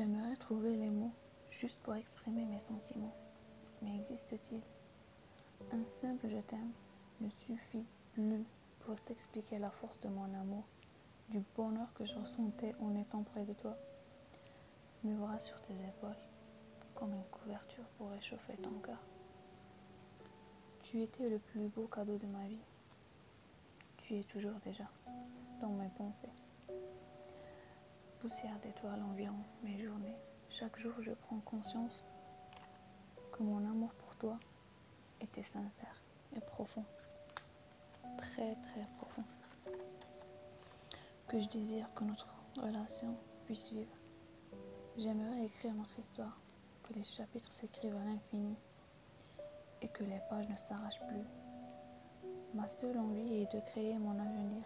J'aimerais trouver les mots juste pour exprimer mes sentiments. Mais existe-t-il Un simple je t'aime? Ne suffit plus pour t'expliquer la force de mon amour, du bonheur que je ressentais en étant près de toi? Me bras sur tes épaules, comme une couverture pour réchauffer ton cœur. Tu étais le plus beau cadeau de ma vie. Tu es toujours déjà dans mes pensées. Poussière d'étoiles environ mes journées. Chaque jour, je prends conscience que mon amour pour toi était sincère et profond. Très, très profond. Que je désire que notre relation puisse vivre. J'aimerais écrire notre histoire, que les chapitres s'écrivent à l'infini et que les pages ne s'arrachent plus. Ma seule envie est de créer mon avenir,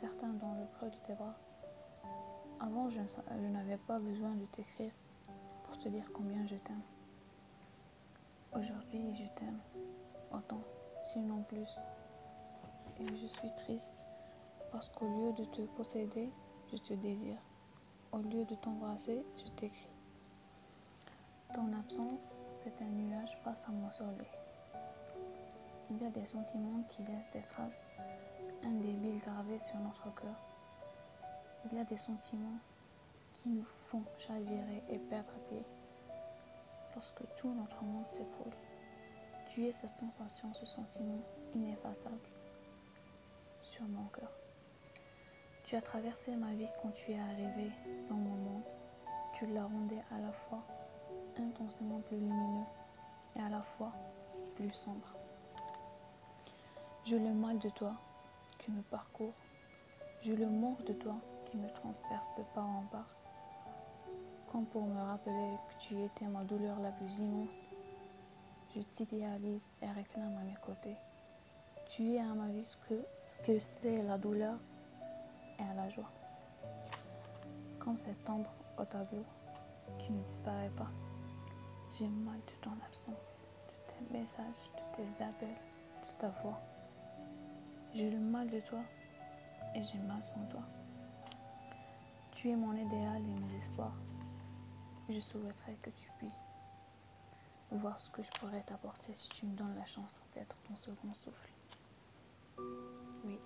certain dans le creux de tes bras. Avant, je, n'avais pas besoin de t'écrire pour te dire combien je t'aime. Aujourd'hui, je t'aime autant, sinon plus. Et je suis triste parce qu'au lieu de te posséder, je te désire. Au lieu de t'embrasser, je t'écris. Ton absence, c'est un nuage face à mon soleil. Il y a des sentiments qui laissent des traces indébiles gravées sur notre cœur. Il y a des sentiments qui nous font chavirer et perdre pied. Lorsque tout notre monde s'écroule, tu es cette sensation, ce sentiment ineffaçable sur mon cœur. Tu as traversé ma vie quand tu es arrivé dans mon monde. Tu la rendais à la fois intensément plus lumineux et à la fois plus sombre. J'ai le mal de toi qui me parcourt. J'ai le manque de toi me transperce de part en part. Comme pour me rappeler que tu étais ma douleur la plus immense, je t'idéalise et réclame à mes côtés. Tu es à ma vie ce que, ce que c'est la douleur et à la joie. Comme cette ombre au tableau qui ne disparaît pas. J'ai mal de ton absence, de tes messages, de tes appels, de ta voix. J'ai le mal de toi et j'ai mal sans toi. Tu es mon idéal et mes espoirs. Je souhaiterais que tu puisses voir ce que je pourrais t'apporter si tu me donnes la chance d'être ton second souffle. Oui.